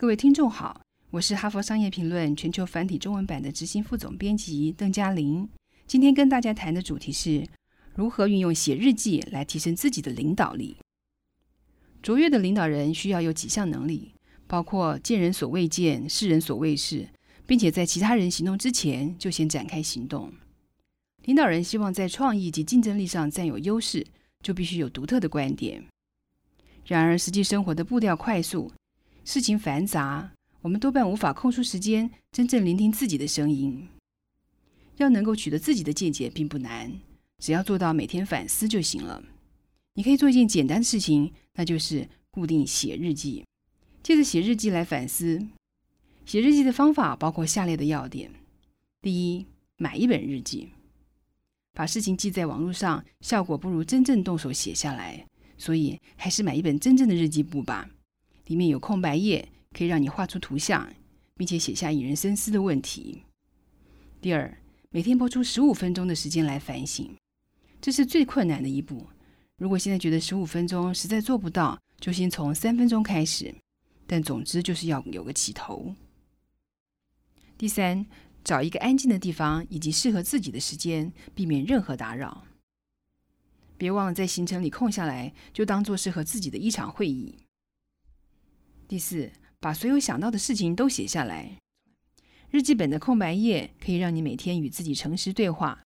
各位听众好，我是哈佛商业评论全球繁体中文版的执行副总编辑邓嘉玲。今天跟大家谈的主题是如何运用写日记来提升自己的领导力。卓越的领导人需要有几项能力，包括见人所未见、视人所未视，并且在其他人行动之前就先展开行动。领导人希望在创意及竞争力上占有优势，就必须有独特的观点。然而，实际生活的步调快速，事情繁杂，我们多半无法空出时间真正聆听自己的声音。要能够取得自己的见解并不难，只要做到每天反思就行了。你可以做一件简单的事情，那就是固定写日记，借着写日记来反思。写日记的方法包括下列的要点：第一，买一本日记。把事情记在网络上，效果不如真正动手写下来，所以还是买一本真正的日记簿吧。里面有空白页，可以让你画出图像，并且写下引人深思的问题。第二，每天播出十五分钟的时间来反省，这是最困难的一步。如果现在觉得十五分钟实在做不到，就先从三分钟开始。但总之就是要有个起头。第三。找一个安静的地方，以及适合自己的时间，避免任何打扰。别忘了在行程里空下来，就当做适合自己的一场会议。第四，把所有想到的事情都写下来。日记本的空白页可以让你每天与自己诚实对话。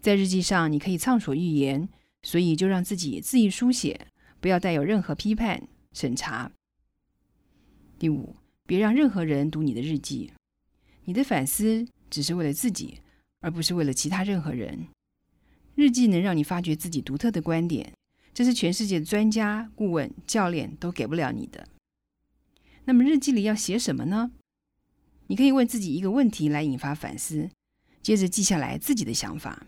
在日记上，你可以畅所欲言，所以就让自己恣意书写，不要带有任何批判审查。第五，别让任何人读你的日记。你的反思只是为了自己，而不是为了其他任何人。日记能让你发掘自己独特的观点，这是全世界的专家、顾问、教练都给不了你的。那么日记里要写什么呢？你可以问自己一个问题来引发反思，接着记下来自己的想法。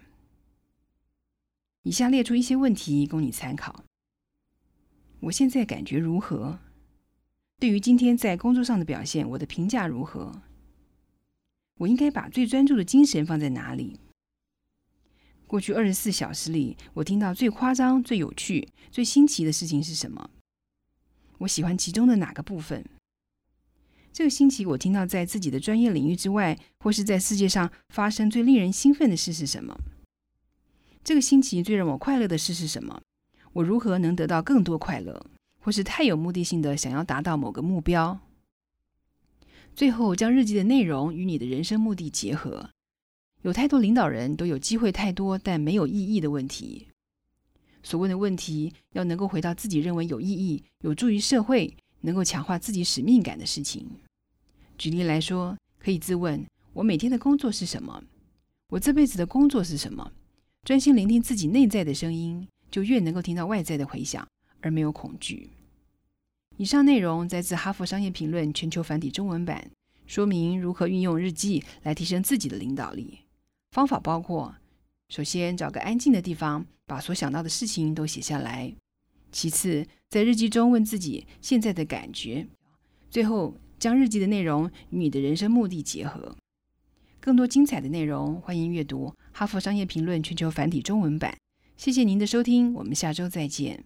以下列出一些问题供你参考：我现在感觉如何？对于今天在工作上的表现，我的评价如何？我应该把最专注的精神放在哪里？过去二十四小时里，我听到最夸张、最有趣、最新奇的事情是什么？我喜欢其中的哪个部分？这个星期我听到在自己的专业领域之外，或是在世界上发生最令人兴奋的事是什么？这个星期最让我快乐的事是什么？我如何能得到更多快乐？或是太有目的性的想要达到某个目标？最后，将日记的内容与你的人生目的结合。有太多领导人都有机会太多但没有意义的问题。所问的问题要能够回到自己认为有意义、有助于社会、能够强化自己使命感的事情。举例来说，可以自问：我每天的工作是什么？我这辈子的工作是什么？专心聆听自己内在的声音，就越能够听到外在的回响，而没有恐惧。以上内容摘自《哈佛商业评论》全球繁体中文版，说明如何运用日记来提升自己的领导力。方法包括：首先，找个安静的地方，把所想到的事情都写下来；其次，在日记中问自己现在的感觉；最后，将日记的内容与你的人生目的结合。更多精彩的内容，欢迎阅读《哈佛商业评论》全球繁体中文版。谢谢您的收听，我们下周再见。